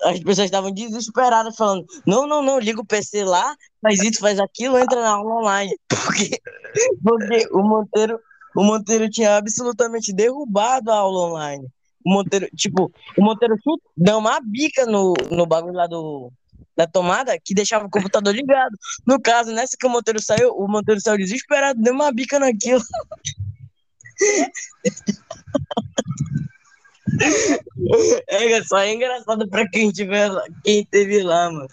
As pessoas estavam desesperadas, falando: não, não, não, liga o PC lá, faz isso, faz aquilo, entra na aula online. Porque, porque o Monteiro, o Monteiro tinha absolutamente derrubado a aula online. O Monteiro, tipo, o Monteiro deu uma bica no, no bagulho lá do, da tomada que deixava o computador ligado. No caso, nessa que o Monteiro saiu, o Monteiro saiu desesperado, deu uma bica naquilo. É só é engraçado pra quem tiver lá, quem teve lá, mano.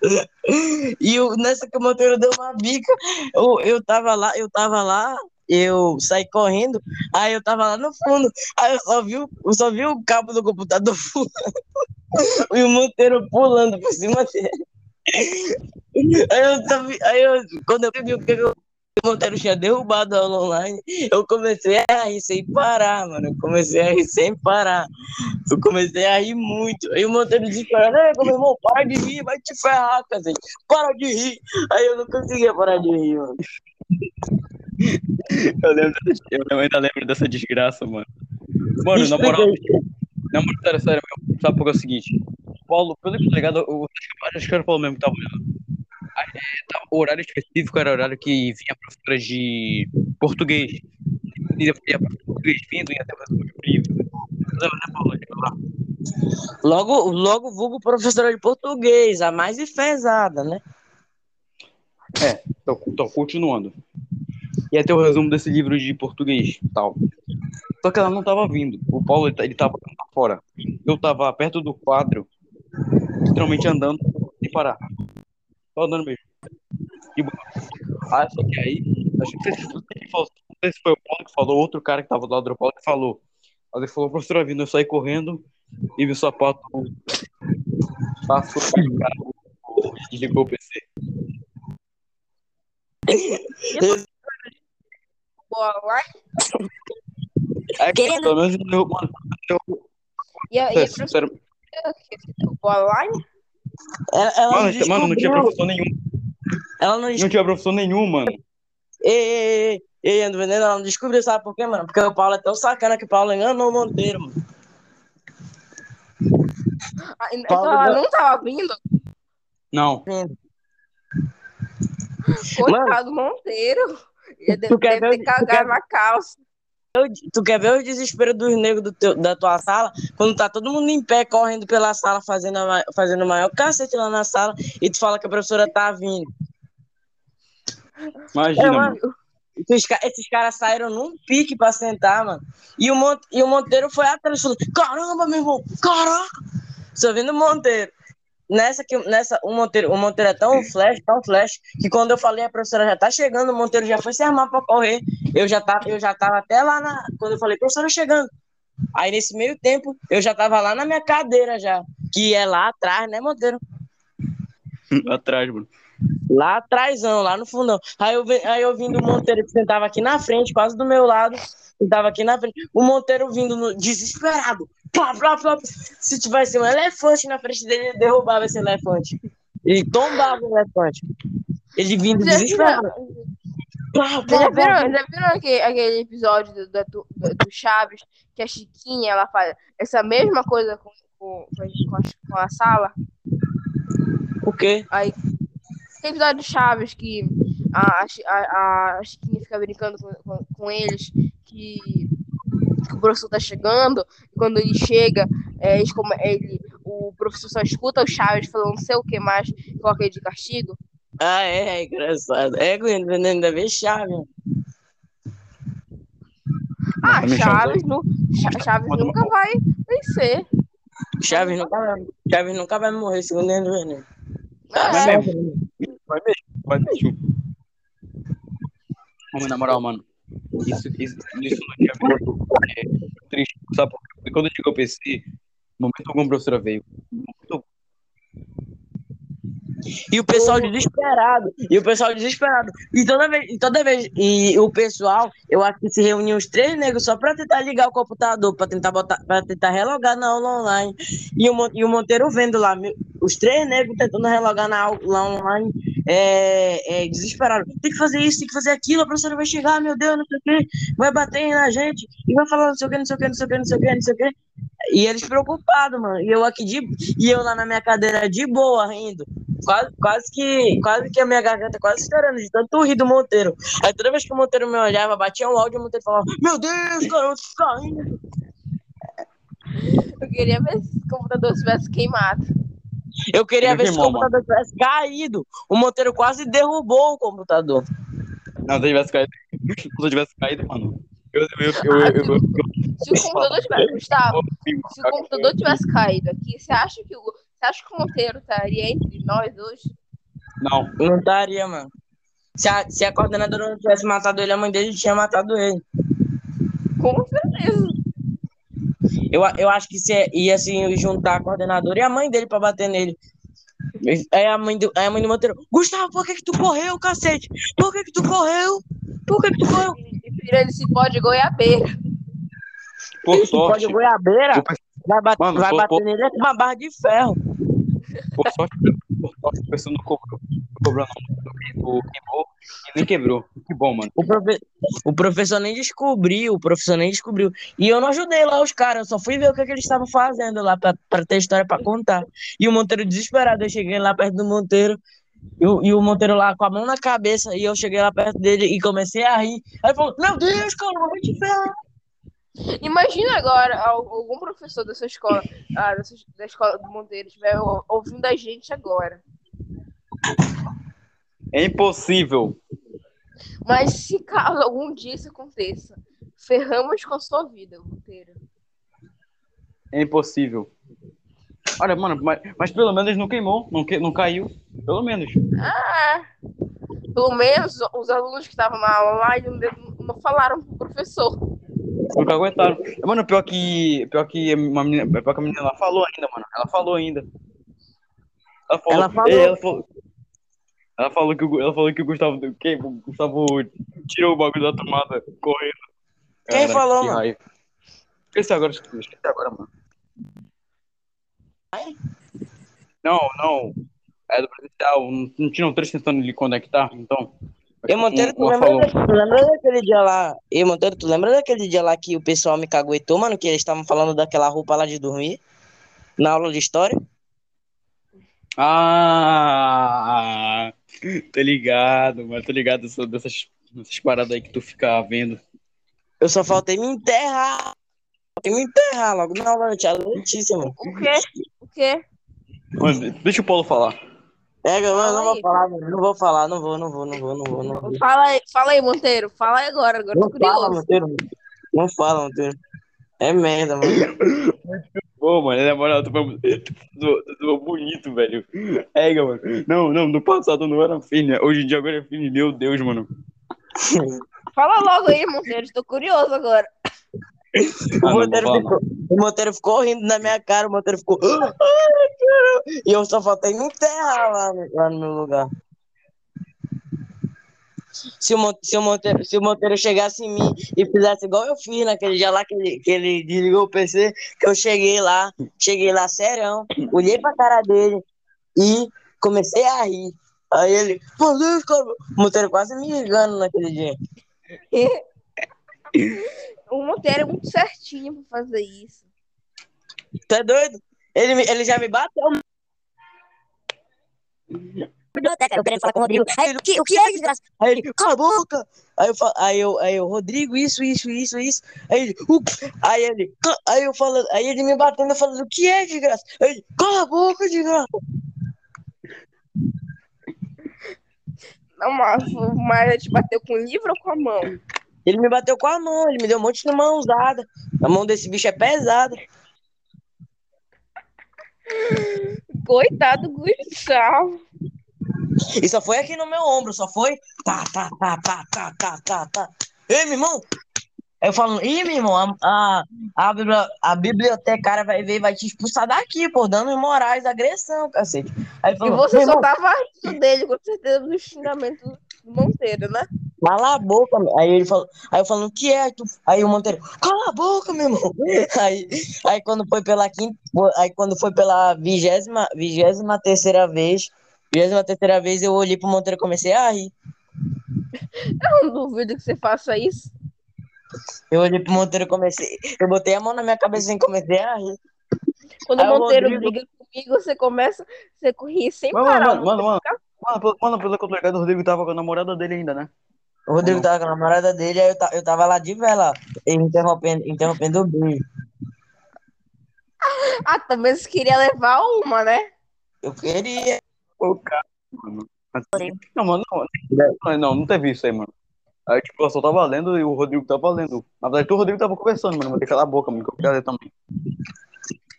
E eu, nessa que o Monteiro deu uma bica, eu, eu tava lá, eu tava lá, eu saí correndo, aí eu tava lá no fundo, aí eu só vi, eu só vi o cabo do computador pulando, e o Monteiro pulando por cima dele. Aí eu, aí eu quando eu vi o que eu- Monteiro tinha derrubado a aula online, eu comecei a rir sem parar, mano. Eu comecei a rir sem parar. Eu comecei a rir muito. Aí o Monteiro desesperado, é, meu irmão, para de rir, vai te ferrar, cacete. Para de rir. Aí eu não conseguia parar de rir, mano. Eu, lembro, eu ainda lembro dessa desgraça, mano. Mano, na moral, na moral, sério, sério, meu, sabe por que é o seguinte? Paulo, pelo que eu tô ligado, o, acho que era o Paulo mesmo que tava olhando. O horário específico era o horário que vinha a professora de português. E ia a português vindo, ia até né. Logo, logo, vulgo professora de português, a mais enfesada, né? Tô, tô continuando. Ia ter o resumo desse livro de português tal. Só que ela não tava vindo. O Paulo, ele, tá- tava fora. Eu tava perto do quadro, literalmente andando sem parar. Só andando mesmo. E, ah, só que aí, acho que não sei se- foi o Paulo que falou, outro cara que tava do lado do Paulo que falou. Aí ele falou, professora vindo, eu saí correndo e vi o sapato passou pelo carro e desligou o PC. Boa lá. É que, pelo menos, eu, mano, eu, E e é, sincero, professora boa online? Ela, ela mano, não mano, não tinha descobriu- professor nenhum. Ela não Não tinha professor nenhum, mano. Ei, ei, ei, ei, Ando Veneno, ela não descobriu, sabe por quê, mano? Porque o Paulo é tão sacana que o Paulo enganou o Monteiro, mano. Ah, então Paulo ela não- tava vindo? Não. Coitado do Monteiro. Ele deve, Tu quer deve ver- ter tu cagado quer- na calça. Tu quer ver o desespero dos negros do teu- da tua sala? Quando tá todo mundo em pé, correndo pela sala, fazendo, a fazendo o maior cacete lá na sala, e tu fala que a professora tá vindo. Imagina, É, mano. Esses, esses caras saíram num pique pra sentar, mano. E o, Mon- e o Monteiro foi atrás e falou: Caramba, meu irmão, caraca! Só vendo o Monteiro. Nessa que nessa, o Monteiro, o Monteiro é tão flash, tão flash, que quando eu falei a professora já tá chegando, o Monteiro já foi se armar pra correr. Eu já tava, eu já tava até lá na. Quando eu falei, professora chegando. Aí nesse meio tempo, eu já tava lá na minha cadeira já. Que é lá atrás, né, Monteiro? Atrás, mano. Lá atrásão, lá no fundão. Aí eu, aí eu vim do Monteiro, que sentava aqui na frente, quase do meu lado. Sentava aqui na frente. O Monteiro vindo no- desesperado. Plá, plá, plá. Se tivesse um elefante na frente dele, ele derrubava esse elefante. Ele tombava o elefante. Ele vindo desesperado. já viram, já viram aquele, aquele episódio do, do, do, Chaves, que a Chiquinha ela faz essa mesma coisa com, com, com, a, com a sala? O quê? Aí, tem episódio do Chaves que a, a, a Chiquinha fica brincando com, com, com eles, que, que o professor tá chegando, e quando ele chega, é, come- ele, o professor só escuta o Chaves falando não sei o que mais, e coloca ele de castigo. Ah, é, é engraçado. É, ainda vê chave. Ah, Chaves, Cha- Chaves nunca vai vencer. Chaves nunca vai, Chaves nunca vai morrer, segundo ele, né? Vai É, mesmo. Vai mesmo. Vai mesmo. Mas, na moral, mano. Isso, isso, isso não tinha vindo. É triste. Sabe? Porque quando chegou o PC, no momento algum a professora veio. E o pessoal desesperado. E o pessoal desesperado. E toda vez, e toda vez. E o pessoal, eu acho que se reuniu os três negros só pra tentar ligar o computador, pra tentar botar, para tentar relogar na aula online. E o, e o Monteiro vendo lá, os três negros tentando relogar na aula online, é, é, desesperado. Tem que fazer isso, tem que fazer aquilo, a professora vai chegar, meu Deus, não sei o quê, vai bater na gente, e vai falar não sei o quê, não sei o quê, não sei o quê, não sei o quê, não sei o quê. E eles preocupados, mano. E eu aqui de. E eu lá na minha cadeira de boa, rindo. Quase, quase que. Quase que a minha garganta quase estourando de tanto rir do Monteiro. Aí toda vez que o Monteiro me olhava, batia um áudio, o Monteiro falava, meu Deus, garoto, caindo. eu queria ver se o computador tivesse queimado. Eu queria Ele ver se o queimou, computador tivesse caído. O Monteiro quase derrubou o computador. Não, se eu tivesse caído. Se eu tivesse caído, mano. Eu, eu, eu, eu, eu, eu, Se o computador tivesse, Gustavo, se o computador tivesse caído aqui, você acha que o, você acha que o Monteiro estaria entre nós hoje? Não, Não estaria, mano. Se a, se a coordenadora não tivesse matado ele, a mãe dele tinha matado ele. Com certeza. Eu, eu acho que se ia assim, juntar a coordenadora e a mãe dele pra bater nele. Aí a mãe do, aí a mãe do Monteiro, Gustavo, por que que tu correu, cacete? Por que que tu correu? Por que que tu correu? Virando esse pó de goiabeira. por Pode sorte. goiabeira, o pe- vai, bat, Mano, vai por- bater por- nele com uma barra de ferro. Por sorte, por sorte, a pessoa não cobrou. Não cobrou, não. E nem quebrou. Que bom, mano. O, profe- o professor nem descobriu, o professor nem descobriu. E eu não ajudei lá os caras, eu só fui ver o que, que eles estavam fazendo lá pra, pra ter história pra contar. E o Monteiro desesperado, eu cheguei lá perto do Monteiro E, o- e o Monteiro lá com a mão na cabeça, e eu cheguei lá perto dele e comecei a rir. Aí ele falou, meu Deus, cara, eu vou te ferrar. Imagina agora al- algum professor da sua escola, ah, da, escola do Monteiro, estiver ou- ouvindo a gente agora. É impossível. Mas se caso algum dia isso aconteça, ferramos com a sua vida, Monteiro. É impossível. Olha, mano, mas, mas pelo menos não queimou, não, que, não caiu. Pelo menos. Ah, pelo menos os alunos que estavam na aula lá não, não falaram pro professor. Nunca aguentaram. Mano, pior que. Pior que uma menina. Pior que a menina ela falou ainda, mano. Ela falou ainda. Ela falou. Ela falou? Ela falou, ela falou que, o, ela falou que o Gustavo. Que, o Gustavo tirou o bagulho da tomada correndo. Quem falou, que mano? raiva. Esqueci agora, esqueci agora, mano. Não, não. É do presencial. Não, não tinha um trecho tentando lhe conectar, então. E Monteiro, tu lembra, falou. da- tu lembra daquele dia lá? E Monteiro, tu lembra daquele dia lá que o pessoal me caguetou, mano? Que eles estavam falando daquela roupa lá de dormir? Na aula de história? Ah, tô ligado, mano. Tô ligado dessa- dessas, dessas paradas aí que tu fica vendo. Eu só faltei me enterrar. Faltei me enterrar logo na aula da tia Letícia, mano. O quê? O quê? Mano, deixa o Paulo falar. Pega, mano, não Fala vou aí. falar, mano. Não vou falar, não vou, não vou, não vou, não vou, não vou. Fala aí, fala aí, Monteiro. Fala aí agora, agora Não tô fala, curioso. Monteiro. Não fala, Monteiro. É merda, mano. Pô, mano, na moral, tu foi bonito, velho. É, mano. Não, não, no passado não era fine. Hoje em dia agora é fine. Meu Deus, mano. Fala logo aí, Monteiro. Tô curioso agora. O Ah, não, Monteiro, não ficou, o Monteiro ficou rindo na minha cara, o Monteiro ficou. E eu só faltei me enterrar lá, no- lá no meu lugar. Se o, Mon- se, o Monteiro, se o Monteiro chegasse em mim e fizesse igual eu fiz naquele dia lá que ele, que ele desligou o PC, que eu cheguei lá, cheguei lá serão, olhei pra cara dele e comecei a rir. Aí ele, cara, o Monteiro quase me ligando naquele dia. O Monteiro é muito certinho pra fazer isso. É doido? Ele, ele já me bateu. Biblioteca, eu querendo falar com o Rodrigo. Aí ele, o que, o que é desgraça? Aí ele, cala a boca. Aí eu, aí eu, aí eu, Rodrigo, isso, isso, isso, isso. Aí ele, aí ele, aí eu falando, aí ele me batendo, falando, o que é desgraça? Aí ele, cala a boca, desgraça. Não, mas, mas ele te bateu com o livro ou com a mão? Ele me bateu com a mão, ele me deu um monte de mãozada. A mão desse bicho é pesada. Coitado do Gustavo. E só foi aqui no meu ombro, só foi. Tá, tá, tá, tá, tá, tá, tá, tá. Ei, meu irmão! Eu falo, ih, meu irmão, a, a, a, bibli- a bibliotecária vai ver vai te expulsar daqui, por danos morais, agressão, cacete. Aí ele E você só irmão, tava rindo dele, com certeza, do xingamento do Monteiro, né? Cala a boca, meu. Aí ele falou, aí eu falando, o que é? Aí, tu... aí o Monteiro, cala a boca, meu irmão. Aí, aí quando foi pela quinta, aí quando foi pela vigésima, vigésima terceira vez, vigésima terceira vez, eu olhei pro Monteiro e comecei a rir. Eu não duvido que você faça isso. Eu olhei pro Monteiro e comecei. Eu botei a mão na minha cabeça e comecei a rir. Quando Aí o Monteiro Rodrigo- briga comigo, você começa, você ri sem Mano, parar. mano, mano, mano. Mano, pelo, mano, pelo que eu tô ligado, o Rodrigo tava com a namorada dele ainda, né? O Rodrigo tava com a namorada dele, aí eu, ta- eu tava lá de vela, ele interrompendo, interrompendo o beijo. Ah, também você queria levar uma, né? Eu queria. Ô, cara, mano. Não, mano, não, não, não, não teve isso aí, mano. Aí, tipo, eu só tava lendo e o Rodrigo tava lendo. Na verdade, o Rodrigo tava conversando, mano. Vou ter que calar a boca, mano, que eu queria ler também.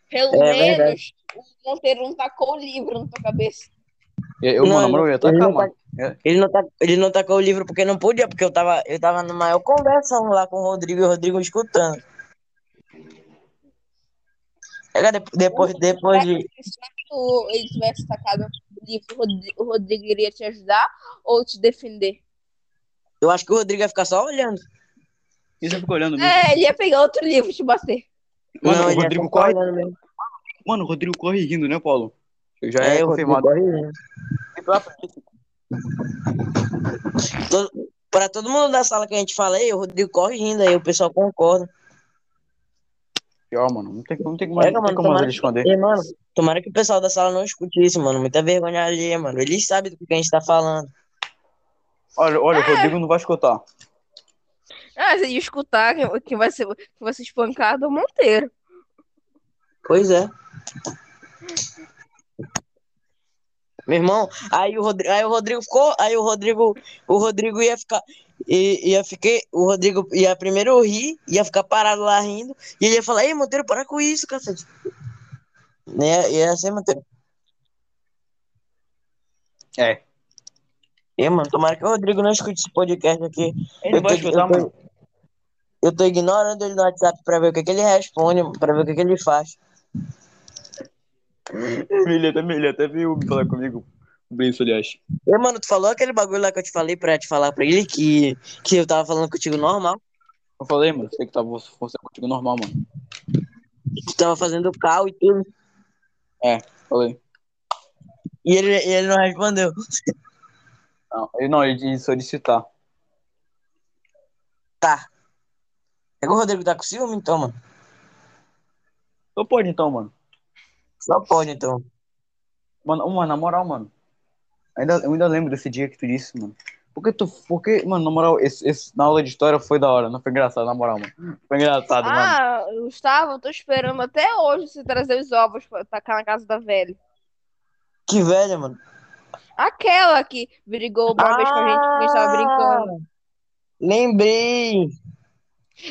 Pelo É menos verdade. o Monteiro não tacou o livro na tua cabeça. Eu, Não, mano, mano, ia ele tacar, não mano. Ele não, tá, ele não tacou o livro porque não podia, porque eu tava, eu tava numa maior conversação lá com o Rodrigo e o Rodrigo escutando. Depois, depois de. Se tu- ele tivesse tacado o livro, o Rodrigo, iria te ajudar ou te defender? Eu acho que o Rodrigo ia ficar só olhando. E você ficou olhando mesmo. É, ele ia pegar outro livro e te bater. Mano, não, o ele Rodrigo corre. Mano, o Rodrigo corre rindo, né, Paulo? Já É, é, confirmado. corre rindo. Todo, pra todo mundo da sala que a gente fala, aí, o Rodrigo corre rindo aí, o pessoal concorda. Pior, mano. Não tem, não tem, mais, É, não tem mano, como mais tomara ele que, esconder. e, mano, tomara que o pessoal da sala não escute isso, mano. Muita vergonha alheia, mano. Eles sabem do que a gente tá falando. Olha, olha, o Rodrigo não vai escutar. Ah, se escutar, quem, quem vai ser, quem vai ser espancado é o Monteiro. Pois é. Meu irmão, aí o Rodrigo, aí o Rodrigo ficou, aí o Rodrigo, o Rodrigo ia ficar, ia ficar, o Rodrigo ia primeiro rir, ia ficar parado lá rindo, e ele ia falar, ei, Monteiro, para com isso, cacete. Ia, ia ser Monteiro. É. E, mano, tomara que o Rodrigo não escute esse podcast aqui. Ele Eu vai tô, escutar, eu tô- mano. eu tô ignorando ele no WhatsApp pra ver o que, que ele responde, pra ver o que, que ele faz. Ele até, ele até veio falar comigo. Sobre isso, aliás. E, mano, tu falou aquele bagulho lá que eu te falei pra te falar pra ele que, que eu tava falando contigo normal. Eu falei, mano, sei que tava você contigo normal, mano. Tu tava fazendo cal e tudo. Falei. E ele, e ele não respondeu. Não, ele não, ele disse solicitar. Tá. É que o Rodrigo tá com ciúme, então, mano. Então pode então, mano. Só pode, então. Mano, mano, na moral, mano. Ainda, eu ainda lembro desse dia que tu disse, mano. Porque tu. Porque, mano, na moral, esse, esse, na aula de história foi da hora, não foi engraçado, na moral, mano. Foi engraçado, mano. Ah, Gustavo, eu tô esperando até hoje você trazer os ovos pra tacar na casa da velha. Que velha, mano. Aquela que brigou uma vez com a gente porque a gente tava brincando. Lembrei.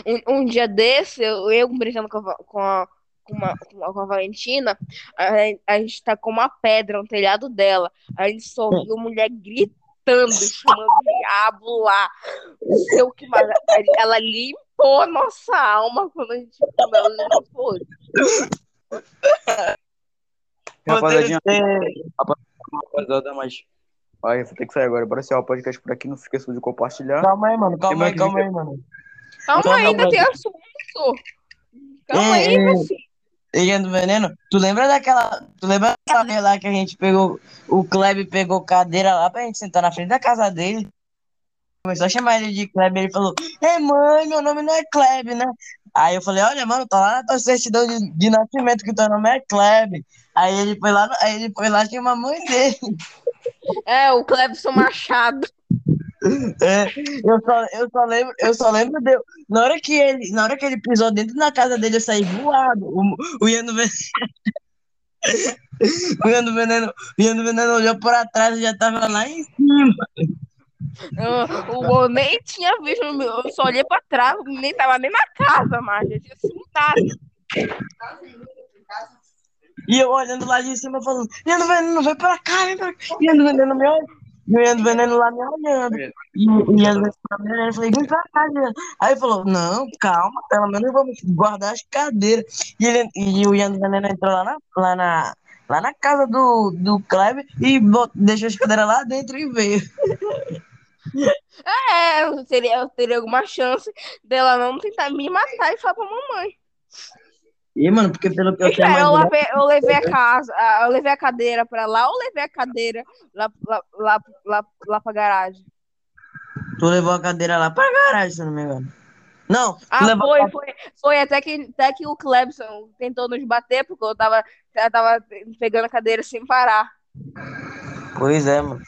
Um, um dia desse, eu, eu brincando com a, com a, com uma- com a- com a Valentina, a, a gente tá com uma pedra no telhado dela. A gente só viu mulher gritando, chamando o diabo lá. Não sei o que mais. Ela limpou a nossa alma quando a gente quando ela limpou. Rapaziadinha, Você- rapaziada, mas. Ai, eu vou ter que sair agora. Bora encerrar o podcast por aqui. Não se esqueça de compartilhar. Calma aí, mano. Calma aí, calma aí, mano. Calma Não, aí, não, ainda não. tem assunto. Calma É, aí, é. meu filho. Ilha do Veneno, tu lembra daquela. Tu lembra daquela vez lá que a gente pegou. O Kleber pegou cadeira lá pra gente sentar na frente da casa dele. Começou a chamar ele de Kleber. Ele falou: Ei, mãe, meu nome não é Kleber, né? Aí eu falei: Olha, mano, tá lá na tua certidão de, de nascimento que teu nome é Kleber. Aí ele foi lá, aí ele foi lá chamar a mãe dele. É, o Clebson Machado. É, eu, só, eu, só lembro, eu só lembro de, na hora que ele, na hora que ele pisou dentro da casa dele, eu saí voado. O, o Ian do Veneno. O Ian do Veneno, o Veneno olhou pra trás e já tava lá em cima. Eu, eu nem tinha visto, eu só olhei pra trás, nem tava nem na casa, mas já tinha se mudado. E eu olhando lá de cima, falando: Ian do Veneno, vem pra cá, vem pra cá. Ian do Veneno me olhando. E o Ian do Veneno lá me olhando. E o Ian do Veneno lá me olhando. Eu falei: Vem pra cá, Ian. Aí ele falou: Não, calma, pelo menos vamos guardar as cadeiras. E, ele, e o Ian do Veneno entrou lá na, lá na, lá na casa do, do Kleber e bot- deixou as cadeiras lá dentro e veio. É, eu teria, eu teria alguma chance dela não tentar me matar e falar pra mamãe. E, mano, porque pelo que eu Cara, mãe eu, levei, eu levei a casa, a- eu levei a cadeira pra lá ou levei a cadeira lá, lá, lá, lá, lá pra garagem? tu levou a cadeira lá pra garagem, se não me engano. Não, Ah, levou foi, foi, foi até que, até que o Clebson tentou nos bater, porque eu tava, eu tava pegando a cadeira sem parar. Pois é, mano.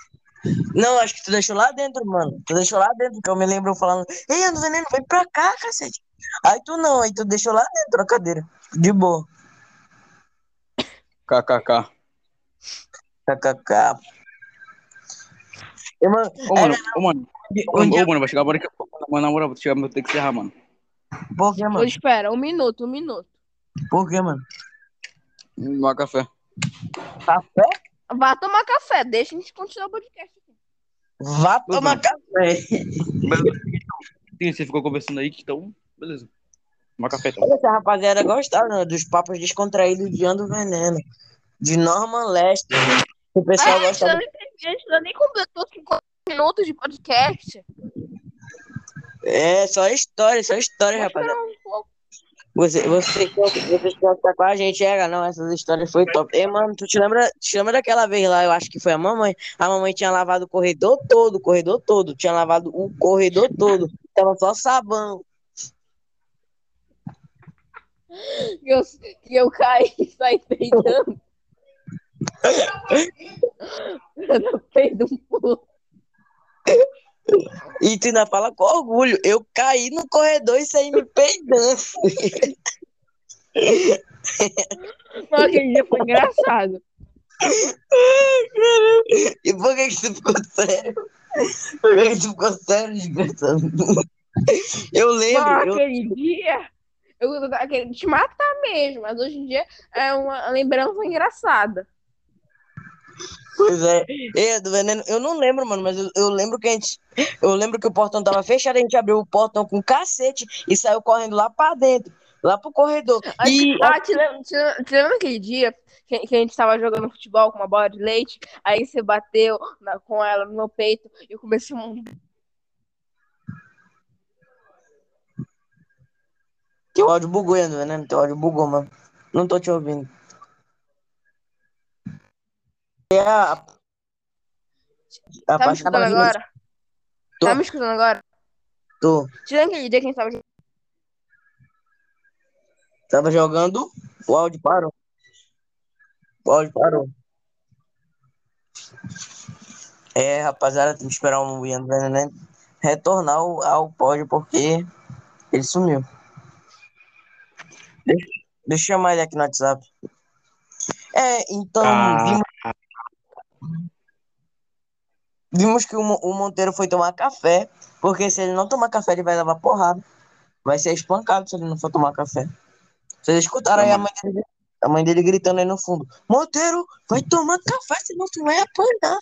Não, acho que tu deixou lá dentro, mano. Tu deixou lá dentro, que eu me lembro falando, ei, Ando Veneno, vem pra cá, cacete. Aí tu não, aí tu deixou lá dentro a cadeira. De boa. KKK. KKK. Mano, Ô, mano, ô, mano. Ô, dia... ô, mano, vai chegar agora que. Mano, na moral, vou chegar, vou ter que encerrar, mano. Por que, mano? espera, um minuto, um minuto. Por que, mano? Tomar café. Café? Vá tomar café, deixa a gente continuar o podcast. aqui. Vá tomar café. Sim, você ficou conversando aí, então. Beleza. Tomar café, então. Olha, essa rapaziada gostaram né, dos papos descontraídos de Ando Veneno. De Norman Lester. O pessoal Ah, gosta ainda nem, a gente ainda nem completou 50 minutos de podcast. É, só história, só história, rapaziada. um. Você, você, quer- você quer ficar com a gente, é, não, essas histórias foi top. Ei, mano, tu te lembra, te lembra daquela vez lá, eu acho que foi a mamãe, a mamãe tinha lavado o corredor todo, o corredor todo, tinha lavado o corredor todo, tava só sabão. Que eu, que eu caí e saí peidando. eu peido um pulo. E tu ainda fala com orgulho. Eu caí no corredor e saí me peidando. Não, aquele dia foi engraçado. E por que, que tu ficou sério? Por que, que tu ficou sério, desgraçado? Eu lembro. eu- aquele dia, eu queria te matar mesmo, mas hoje em dia é uma lembrança engraçada. Pois é. É, do veneno. Eu não lembro, mano, mas eu, eu lembro que a gente. Eu lembro que o portão tava fechado, a gente abriu o portão com cacete e saiu correndo lá pra dentro, lá pro corredor. E Ah, te lembra, te lembra, te lembra aquele dia que, que a gente tava jogando futebol com uma bola de leite? Aí você bateu na- com ela no meu peito e eu comecei um. Teu áudio bugou, né, veneno? Teu áudio bugou, mano. Não tô te ouvindo. É a. a Tá me escutando agora? Tô. Tá me escutando agora? Tô. Lembra aquele dia que a gente tava Tava jogando, o áudio parou. O áudio parou. É, rapaziada, tem que esperar o Ian Veneno retornar ao pódio porque ele sumiu. Deixa, deixa eu chamar ele aqui no WhatsApp. É, então, Ah. vimos, vimos que o, o Monteiro foi tomar café, porque se ele não tomar café, ele vai levar porrada. Vai ser espancado se ele não for tomar café. Vocês escutaram aí a mãe dele, a mãe dele gritando aí no fundo: Monteiro, vai tomar café, senão tu vai apanhar.